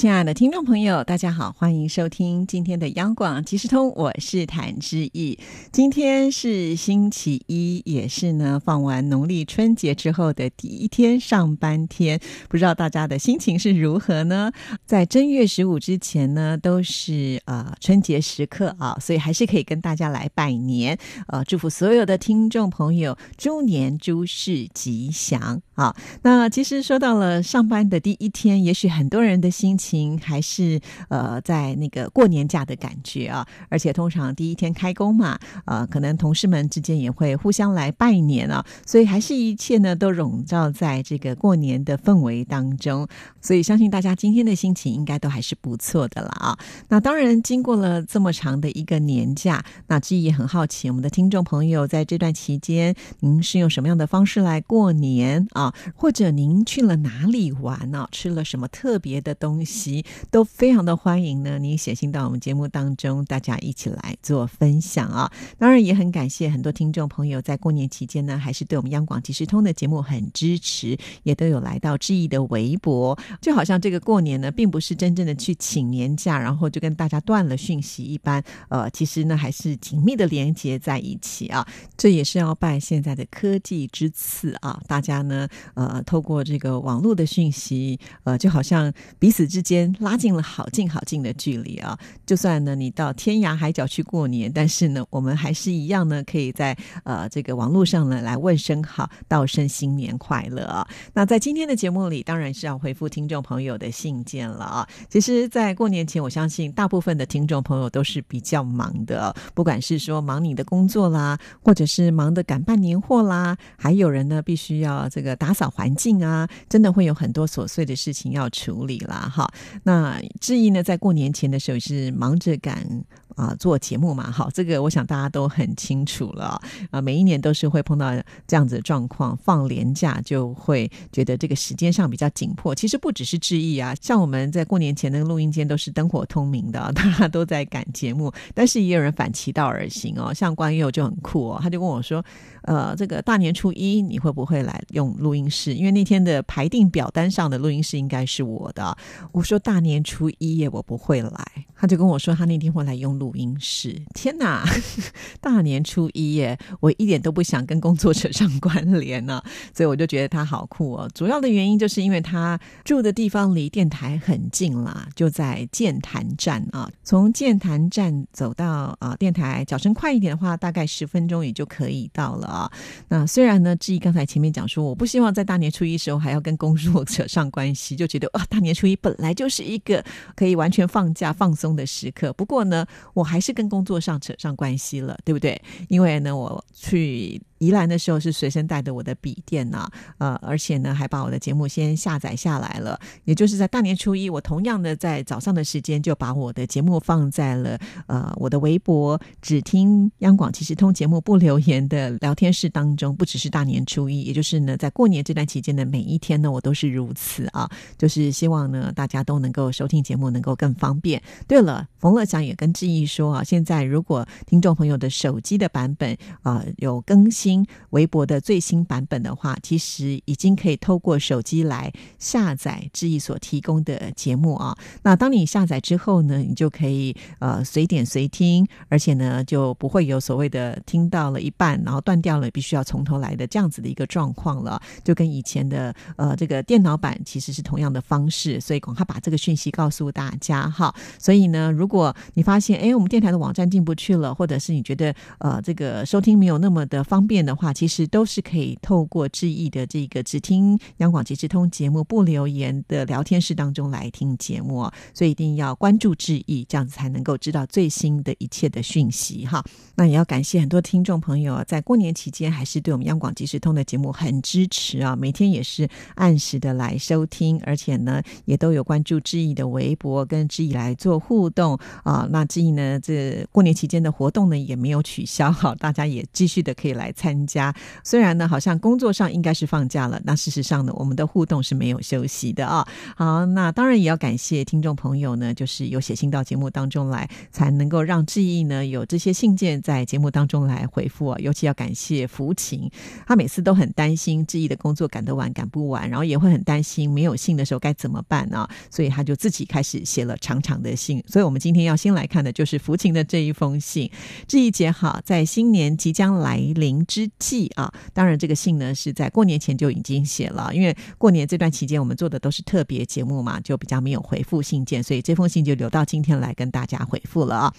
亲爱的听众朋友，大家好，欢迎收听今天的央广即时通，我是谭志毅。今天是星期一，也是呢放完农历春节之后的第一天上班天，不知道大家的心情是如何呢？在正月十五之前呢，都是呃春节时刻啊，所以还是可以跟大家来拜年，呃，祝福所有的听众朋友猪年诸事吉祥啊。那其实说到了上班的第一天，也许很多人的心情。还是呃，在那个过年假的感觉啊，而且通常第一天开工嘛，呃，可能同事们之间也会互相来拜年啊，所以还是一切呢都笼罩在这个过年的氛围当中，所以相信大家今天的心情应该都还是不错的了啊。那当然，经过了这么长的一个年假，那志毅也很好奇，我们的听众朋友在这段期间，您是用什么样的方式来过年啊？或者您去了哪里玩呢？吃了什么特别的东西？都非常的欢迎呢，你写信到我们节目当中，大家一起来做分享啊！当然也很感谢很多听众朋友在过年期间呢，还是对我们央广即时通的节目很支持，也都有来到志毅的微博，就好像这个过年呢，并不是真正的去请年假，然后就跟大家断了讯息一般，呃，其实呢还是紧密的连接在一起啊！这也是要拜现在的科技之赐啊！大家呢，呃，透过这个网络的讯息，呃，就好像彼此之间。间拉近了好近好近的距离啊！就算呢你到天涯海角去过年，但是呢我们还是一样呢，可以在呃这个网络上呢来问声好，道声新年快乐啊！那在今天的节目里，当然是要回复听众朋友的信件了啊！其实，在过年前，我相信大部分的听众朋友都是比较忙的，不管是说忙你的工作啦，或者是忙的赶办年货啦，还有人呢必须要这个打扫环境啊，真的会有很多琐碎的事情要处理啦，哈。那志毅呢，在过年前的时候是忙着赶啊做节目嘛，好，这个我想大家都很清楚了啊。每一年都是会碰到这样子的状况，放年假就会觉得这个时间上比较紧迫。其实不只是志毅啊，像我们在过年前的录音间都是灯火通明的，大家都在赶节目，但是也有人反其道而行哦。像关佑就很酷哦，他就问我说，呃，这个大年初一你会不会来用录音室？因为那天的排定表单上的录音室应该是我的，我说大年初一耶，我不会来。他就跟我说，他那天会来用录音室。天哪，大年初一耶，我一点都不想跟工作扯上关联呢。所以我就觉得他好酷哦。主要的原因就是因为他住的地方离电台很近啦，就在建潭站啊。从建潭站走到啊电台，脚程快一点的话，大概十分钟也就可以到了啊。那虽然呢，至于刚才前面讲说，我不希望在大年初一时候还要跟工作扯上关系，就觉得啊，大年初一本来就。是一个可以完全放假放松的时刻。不过呢，我还是跟工作上扯上关系了，对不对？因为呢，我去。宜兰的时候是随身带着我的笔电呐，呃，而且呢还把我的节目先下载下来了。也就是在大年初一，我同样的在早上的时间就把我的节目放在了呃我的微博只听央广其实通节目不留言的聊天室当中。不只是大年初一，也就是呢在过年这段期间的每一天呢，我都是如此啊，就是希望呢大家都能够收听节目能够更方便。对了，冯乐祥也跟志毅说啊，现在如果听众朋友的手机的版本啊有更新。微博的最新版本的话，其实已经可以透过手机来下载志毅所提供的节目啊。那当你下载之后呢，你就可以呃随点随听，而且呢就不会有所谓的听到了一半然后断掉了，必须要从头来的这样子的一个状况了。就跟以前的呃这个电脑版其实是同样的方式，所以赶快把这个讯息告诉大家哈。所以呢，如果你发现哎我们电台的网站进不去了，或者是你觉得呃这个收听没有那么的方便。的话，其实都是可以透过志毅的这个只听央广即时通节目不留言的聊天室当中来听节目，所以一定要关注志毅，这样子才能够知道最新的一切的讯息哈。那也要感谢很多听众朋友在过年期间还是对我们央广即时通的节目很支持啊，每天也是按时的来收听，而且呢也都有关注志毅的微博跟志毅来做互动啊。那志毅呢这过年期间的活动呢也没有取消，哈，大家也继续的可以来参。参加。虽然呢，好像工作上应该是放假了，那事实上呢，我们的互动是没有休息的啊。好，那当然也要感谢听众朋友呢，就是有写信到节目当中来，才能够让志毅呢有这些信件在节目当中来回复啊。尤其要感谢福琴，他每次都很担心志毅的工作赶得完赶不完，然后也会很担心没有信的时候该怎么办啊？所以他就自己开始写了长长的信。所以我们今天要先来看的就是福琴的这一封信。志毅姐好，在新年即将来临之之际啊，当然这个信呢是在过年前就已经写了，因为过年这段期间我们做的都是特别节目嘛，就比较没有回复信件，所以这封信就留到今天来跟大家回复了啊。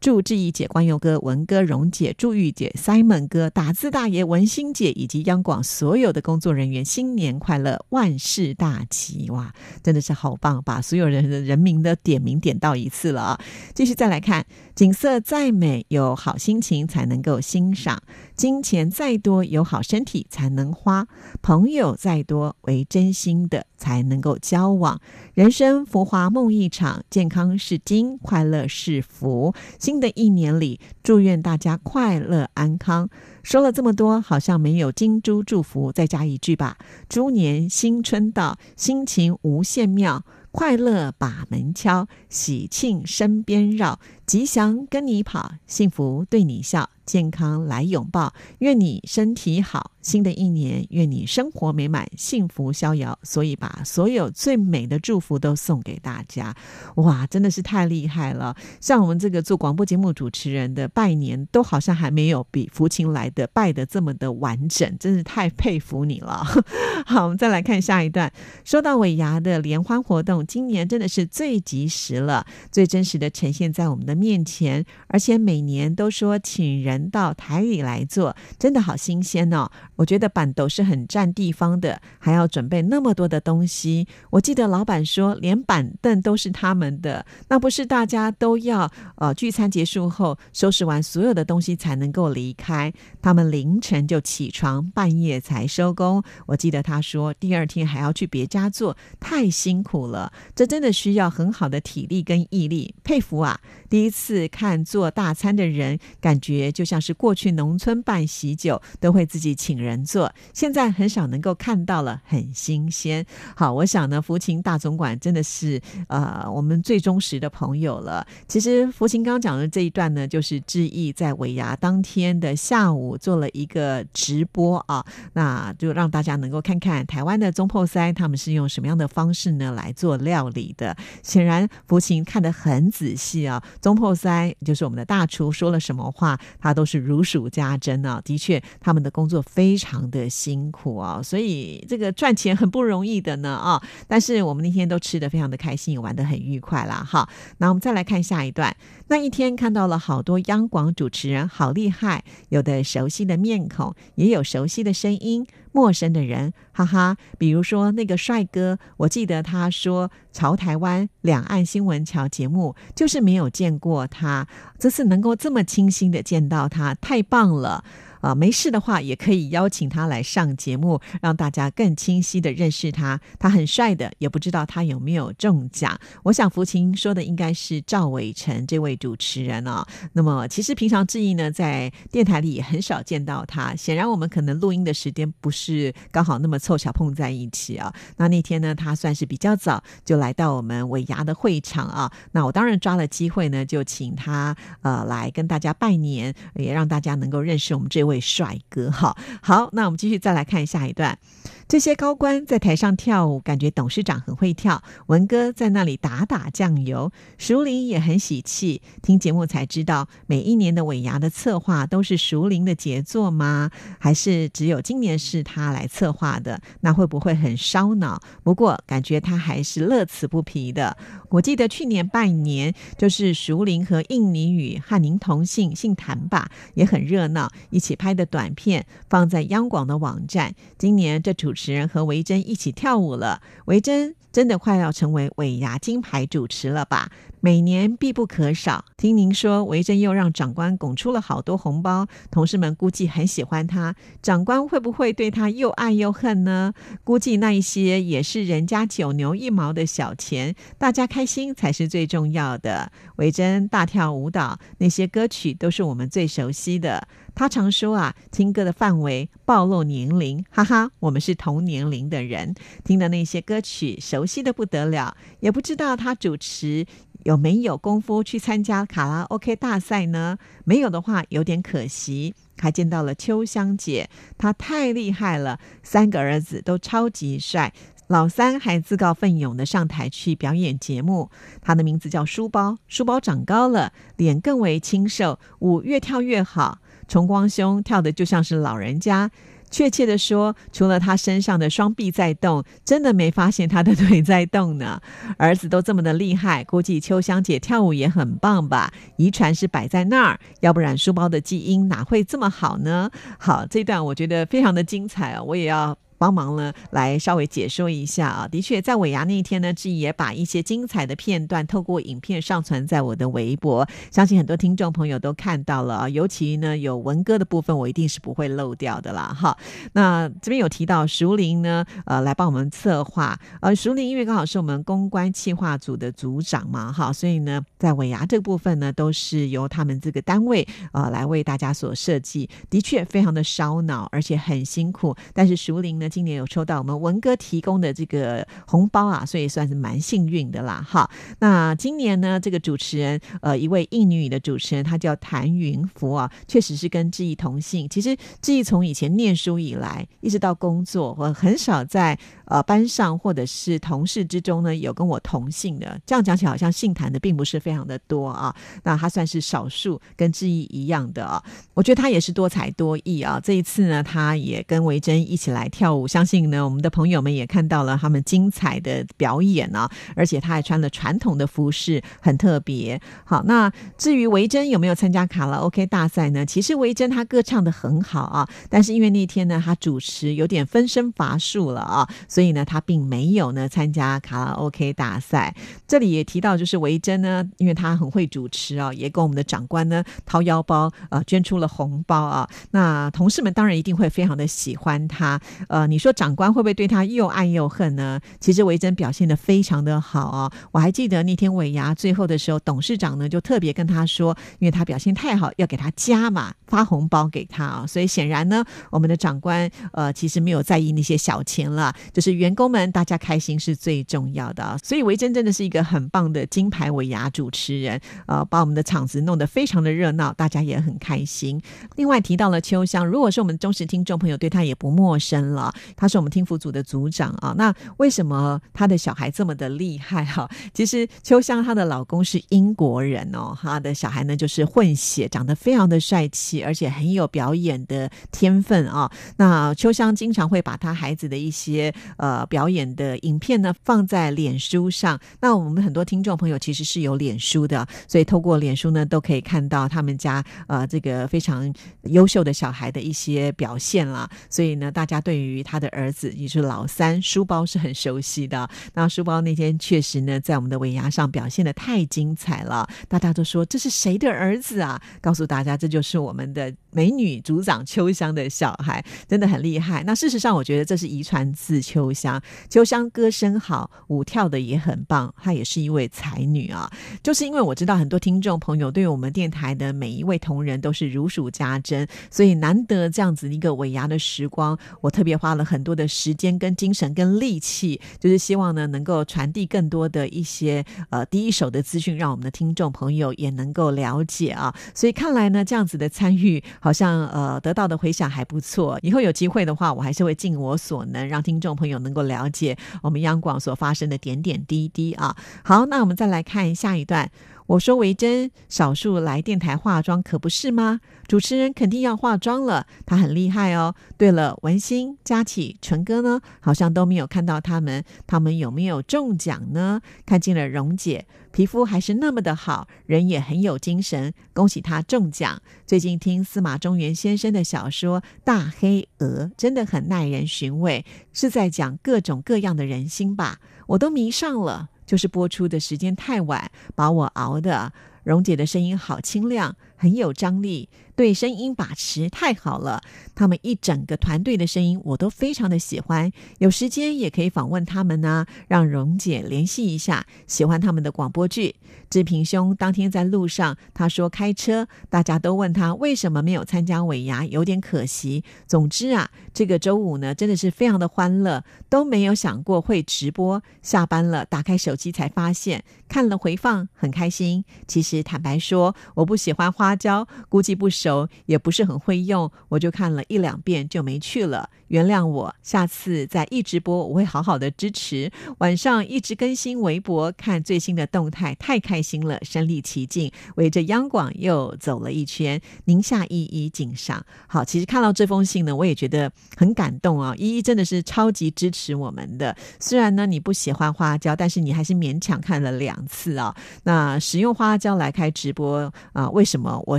祝志毅姐、关佑哥、文哥、荣姐、祝玉姐、Simon 哥、打字大爷、文心姐以及央广所有的工作人员新年快乐，万事大吉！哇，真的是好棒，把所有人的人民的点名点到一次了啊。继续再来看，景色再美，有好心情才能够欣赏；金钱再多，有好身体才能花；朋友再多，为真心的才能够交往。人生浮华梦一场，健康是金，快乐是福。新的一年里，祝愿大家快乐安康。说了这么多，好像没有金猪祝福，再加一句吧：猪年新春到，心情无限妙。快乐把门敲，喜庆身边绕，吉祥跟你跑，幸福对你笑，健康来拥抱。愿你身体好，新的一年愿你生活美满，幸福逍遥。所以把所有最美的祝福都送给大家。哇，真的是太厉害了！像我们这个做广播节目主持人的拜年，都好像还没有比福清来的拜的这么的完整，真是太佩服你了。好，我们再来看下一段，说到尾牙的联欢活动。今年真的是最及时了，最真实的呈现在我们的面前，而且每年都说请人到台里来做，真的好新鲜哦！我觉得板斗是很占地方的，还要准备那么多的东西。我记得老板说，连板凳都是他们的，那不是大家都要呃聚餐结束后收拾完所有的东西才能够离开？他们凌晨就起床，半夜才收工。我记得他说，第二天还要去别家做，太辛苦了。这真的需要很好的体力跟毅力，佩服啊！第一次看做大餐的人，感觉就像是过去农村办喜酒都会自己请人做，现在很少能够看到了，很新鲜。好，我想呢，福琴大总管真的是呃我们最忠实的朋友了。其实福琴刚刚讲的这一段呢，就是致意在尾牙当天的下午做了一个直播啊，那就让大家能够看看台湾的中破塞他们是用什么样的方式呢来做。料理的，显然福琴看得很仔细啊。中破塞就是我们的大厨，说了什么话，他都是如数家珍啊。的确，他们的工作非常的辛苦啊，所以这个赚钱很不容易的呢啊。但是我们那天都吃的非常的开心，也玩的很愉快啦。哈，那我们再来看下一段。那一天看到了好多央广主持人，好厉害，有的熟悉的面孔，也有熟悉的声音。陌生的人，哈哈，比如说那个帅哥，我记得他说《朝台湾两岸新闻桥》节目，就是没有见过他，这次能够这么清新的见到他，太棒了。啊，没事的话也可以邀请他来上节目，让大家更清晰的认识他。他很帅的，也不知道他有没有中奖。我想福琴说的应该是赵伟成这位主持人哦。那么其实平常志毅呢，在电台里也很少见到他。显然我们可能录音的时间不是刚好那么凑巧碰在一起啊。那那天呢，他算是比较早就来到我们尾牙的会场啊。那我当然抓了机会呢，就请他呃来跟大家拜年，也让大家能够认识我们这位。帅哥，哈好，那我们继续再来看下一段。这些高官在台上跳舞，感觉董事长很会跳。文哥在那里打打酱油，熟林也很喜气。听节目才知道，每一年的尾牙的策划都是熟林的杰作吗？还是只有今年是他来策划的？那会不会很烧脑？不过感觉他还是乐此不疲的。我记得去年拜年，就是熟林和印尼语和您同姓姓谭吧，也很热闹，一起拍的短片放在央广的网站。今年这。主主持人和维珍一起跳舞了，维珍真的快要成为尾牙金牌主持了吧？每年必不可少。听您说，维珍又让长官拱出了好多红包，同事们估计很喜欢他。长官会不会对他又爱又恨呢？估计那一些也是人家九牛一毛的小钱，大家开心才是最重要的。维珍大跳舞蹈，那些歌曲都是我们最熟悉的。他常说啊，听歌的范围暴露年龄，哈哈，我们是同年龄的人，听的那些歌曲熟悉的不得了，也不知道他主持有没有功夫去参加卡拉 OK 大赛呢？没有的话，有点可惜。还见到了秋香姐，她太厉害了，三个儿子都超级帅。老三还自告奋勇的上台去表演节目，他的名字叫书包。书包长高了，脸更为清瘦，舞越跳越好。崇光兄跳的就像是老人家，确切的说，除了他身上的双臂在动，真的没发现他的腿在动呢。儿子都这么的厉害，估计秋香姐跳舞也很棒吧？遗传是摆在那儿，要不然书包的基因哪会这么好呢？好，这段我觉得非常的精彩哦，我也要。帮忙呢，来稍微解说一下啊。的确，在尾牙那一天呢，志毅也把一些精彩的片段透过影片上传在我的微博，相信很多听众朋友都看到了啊。尤其呢，有文歌的部分，我一定是不会漏掉的啦。哈，那这边有提到熟林呢，呃，来帮我们策划。呃，熟林因为刚好是我们公关企划组的组长嘛，哈，所以呢，在尾牙这个部分呢，都是由他们这个单位呃来为大家所设计。的确，非常的烧脑，而且很辛苦。但是熟林呢。今年有抽到我们文哥提供的这个红包啊，所以算是蛮幸运的啦。哈，那今年呢，这个主持人呃，一位印尼语的主持人，他叫谭云福啊，确实是跟志毅同姓。其实志毅从以前念书以来，一直到工作，我很少在呃班上或者是同事之中呢有跟我同姓的。这样讲起来，好像姓谭的并不是非常的多啊。那他算是少数跟志毅一样的啊。我觉得他也是多才多艺啊。这一次呢，他也跟维珍一起来跳。舞相信呢，我们的朋友们也看到了他们精彩的表演呢，而且他还穿了传统的服饰，很特别。好，那至于维珍有没有参加卡拉 OK 大赛呢？其实维珍她歌唱的很好啊，但是因为那天呢，她主持有点分身乏术了啊，所以呢，他并没有呢参加卡拉 OK 大赛。这里也提到，就是维珍呢，因为她很会主持啊，也跟我们的长官呢掏腰包啊，捐出了红包啊。那同事们当然一定会非常的喜欢她，呃。你说长官会不会对他又爱又恨呢？其实维珍表现的非常的好啊！我还记得那天尾牙最后的时候，董事长呢就特别跟他说，因为他表现太好，要给他加码发红包给他啊！所以显然呢，我们的长官呃其实没有在意那些小钱了，就是员工们大家开心是最重要的啊！所以维珍真的是一个很棒的金牌尾牙主持人，呃，把我们的场子弄得非常的热闹，大家也很开心。另外提到了秋香，如果是我们忠实听众朋友，对他也不陌生了。他是我们听福组的组长啊，那为什么他的小孩这么的厉害哈？其实秋香她的老公是英国人哦，她的小孩呢就是混血，长得非常的帅气，而且很有表演的天分啊。那秋香经常会把他孩子的一些呃表演的影片呢放在脸书上。那我们很多听众朋友其实是有脸书的，所以透过脸书呢都可以看到他们家呃这个非常优秀的小孩的一些表现啦。所以呢，大家对于他。的儿子也是老三，书包是很熟悉的。那书包那天确实呢，在我们的尾牙上表现的太精彩了，大家都说这是谁的儿子啊？告诉大家，这就是我们的美女组长秋香的小孩，真的很厉害。那事实上，我觉得这是遗传自秋香。秋香歌声好，舞跳的也很棒，她也是一位才女啊。就是因为我知道很多听众朋友对于我们电台的每一位同仁都是如数家珍，所以难得这样子一个尾牙的时光，我特别花了。很多的时间、跟精神、跟力气，就是希望呢，能够传递更多的一些呃第一手的资讯，让我们的听众朋友也能够了解啊。所以看来呢，这样子的参与，好像呃得到的回响还不错。以后有机会的话，我还是会尽我所能，让听众朋友能够了解我们央广所发生的点点滴滴啊。好，那我们再来看下一段。我说维珍少数来电台化妆，可不是吗？主持人肯定要化妆了，他很厉害哦。对了，文心、佳琪、纯哥呢？好像都没有看到他们，他们有没有中奖呢？看见了蓉姐，皮肤还是那么的好，人也很有精神，恭喜他中奖。最近听司马中原先生的小说《大黑鹅》，真的很耐人寻味，是在讲各种各样的人心吧？我都迷上了。就是播出的时间太晚，把我熬的。蓉姐的声音好清亮，很有张力。对声音把持太好了。他们一整个团队的声音我都非常的喜欢，有时间也可以访问他们呢，让蓉姐联系一下，喜欢他们的广播剧。志平兄当天在路上，他说开车，大家都问他为什么没有参加尾牙，有点可惜。总之啊，这个周五呢，真的是非常的欢乐，都没有想过会直播。下班了，打开手机才发现，看了回放很开心。其实坦白说，我不喜欢花椒，估计不是熟，也不是很会用，我就看了一两遍就没去了。原谅我，下次再一直播，我会好好的支持。晚上一直更新微博，看最新的动态，太开心了，身临其境，围着央广又走了一圈。宁夏依依敬上，好，其实看到这封信呢，我也觉得很感动啊。依依真的是超级支持我们的，虽然呢你不喜欢花椒，但是你还是勉强看了两次啊。那使用花椒来开直播啊？为什么？我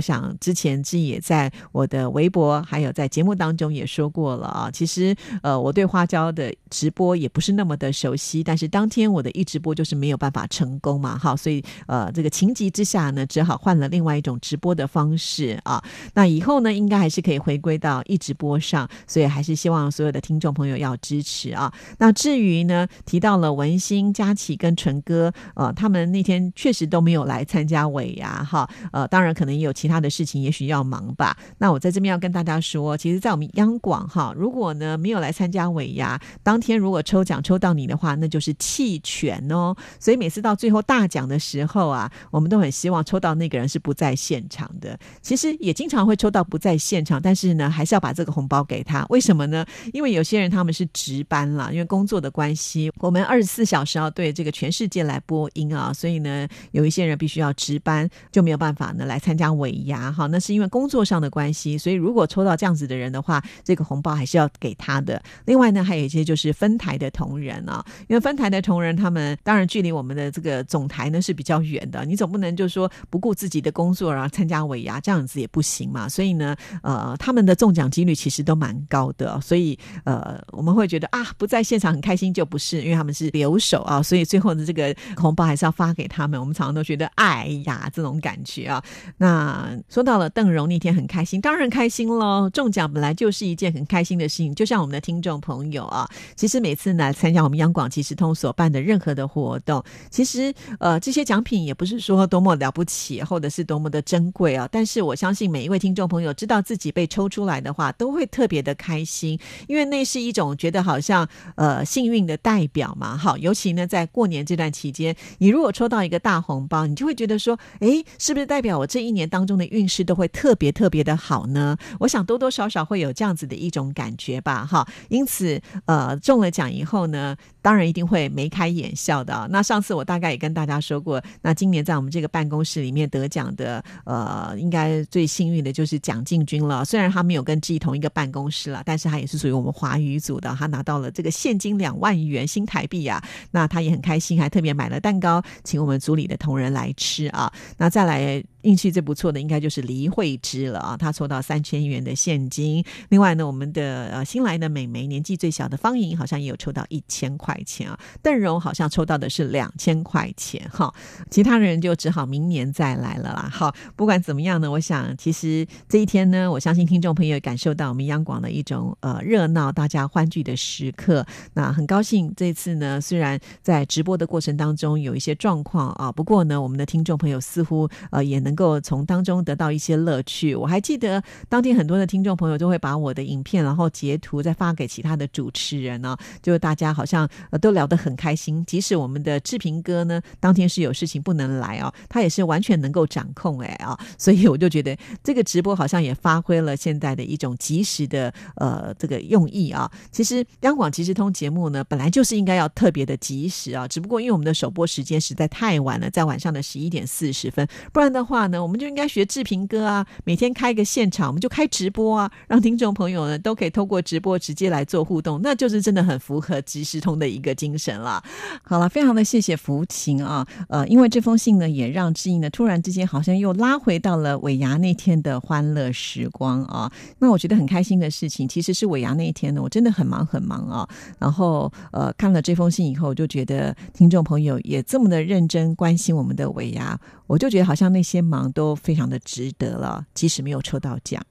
想之前也在我的微博，还有在节目当中也说过了啊。其实，呃，我对花椒的直播也不是那么的熟悉，但是当天我的一直播就是没有办法成功嘛，哈，所以呃，这个情急之下呢，只好换了另外一种直播的方式啊。那以后呢，应该还是可以回归到一直播上，所以还是希望所有的听众朋友要支持啊。那至于呢，提到了文心、佳琪跟纯哥，呃，他们那天确实都没有来参加尾牙，哈，呃，当然可能也有其他的事情，也许要忙吧。那我在这边要跟大家说，其实，在我们央广哈，如果呢没有来参加尾牙，当天如果抽奖抽到你的话，那就是弃权哦。所以每次到最后大奖的时候啊，我们都很希望抽到那个人是不在现场的。其实也经常会抽到不在现场，但是呢，还是要把这个红包给他。为什么呢？因为有些人他们是值班了，因为工作的关系，我们二十四小时要对这个全世界来播音啊，所以呢，有一些人必须要值班，就没有办法呢来参加尾牙。哈，那是因为工作上的关系，所以如果抽到这样子的人的话，这个红包还是要。给他的，另外呢，还有一些就是是分台的同仁啊，因为分台的同仁，他们当然距离我们的这个总台呢是比较远的，你总不能就说不顾自己的工作然后参加尾牙，这样子也不行嘛。所以呢，呃，他们的中奖几率其实都蛮高的，所以呃，我们会觉得啊，不在现场很开心就不是，因为他们是留守啊，所以最后的这个红包还是要发给他们。我们常常都觉得，哎呀，这种感觉啊。那说到了邓荣那天很开心，当然开心喽，中奖本来就是一件很开心的事情。就像我们的听众朋友啊，其实每次呢参加我们央广即时通所办的任何的活动，其实呃这些奖品也不是说多么了不起，或者是多么的珍贵啊。但是我相信每一位听众朋友知道自己被抽出来的话，都会特别的开心，因为那是一种觉得好像呃幸运的代表嘛。好，尤其呢在过年这段期间，你如果抽到一个大红包，你就会觉得说，哎，是不是代表我这一年当中的运势都会特别特别的好呢？我想多多少少会有这样子的一种感觉。吧哈，因此呃中了奖以后呢，当然一定会眉开眼笑的。那上次我大概也跟大家说过，那今年在我们这个办公室里面得奖的，呃，应该最幸运的就是蒋进军了。虽然他没有跟志同一个办公室了，但是他也是属于我们华语组的，他拿到了这个现金两万元新台币啊，那他也很开心，还特别买了蛋糕请我们组里的同仁来吃啊。那再来。运气最不错的应该就是黎慧芝了啊，她抽到三千元的现金。另外呢，我们的呃新来的美眉，年纪最小的方莹好像也有抽到一千块块钱啊。邓荣好像抽到的是两千块钱哈，其他人就只好明年再来了啦。好，不管怎么样呢，我想其实这一天呢，我相信听众朋友感受到我们央广的一种呃热闹，大家欢聚的时刻。那很高兴这次呢，虽然在直播的过程当中有一些状况啊，不过呢，我们的听众朋友似乎呃也能。够从当中得到一些乐趣。我还记得当天很多的听众朋友都会把我的影片，然后截图再发给其他的主持人呢，就大家好像呃都聊得很开心。即使我们的志平哥呢，当天是有事情不能来哦，他也是完全能够掌控哎啊，所以我就觉得这个直播好像也发挥了现在的一种及时的呃这个用意啊。其实央广即时通节目呢，本来就是应该要特别的及时啊，只不过因为我们的首播时间实在太晚了，在晚上的十一点四十分，不然的话。呢，我们就应该学志平哥啊，每天开个现场，我们就开直播啊，让听众朋友呢都可以透过直播直接来做互动，那就是真的很符合即时通的一个精神了。好了，非常的谢谢福琴啊，呃，因为这封信呢，也让志毅呢突然之间好像又拉回到了尾牙那天的欢乐时光啊。那我觉得很开心的事情，其实是尾牙那一天呢，我真的很忙很忙啊。然后呃，看了这封信以后，就觉得听众朋友也这么的认真关心我们的尾牙，我就觉得好像那些忙都非常的值得了，即使没有抽到奖。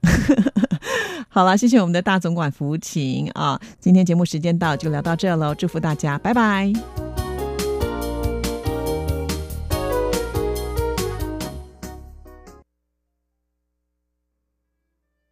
好了，谢谢我们的大总管福琴啊！今天节目时间到，就聊到这喽，祝福大家，拜拜。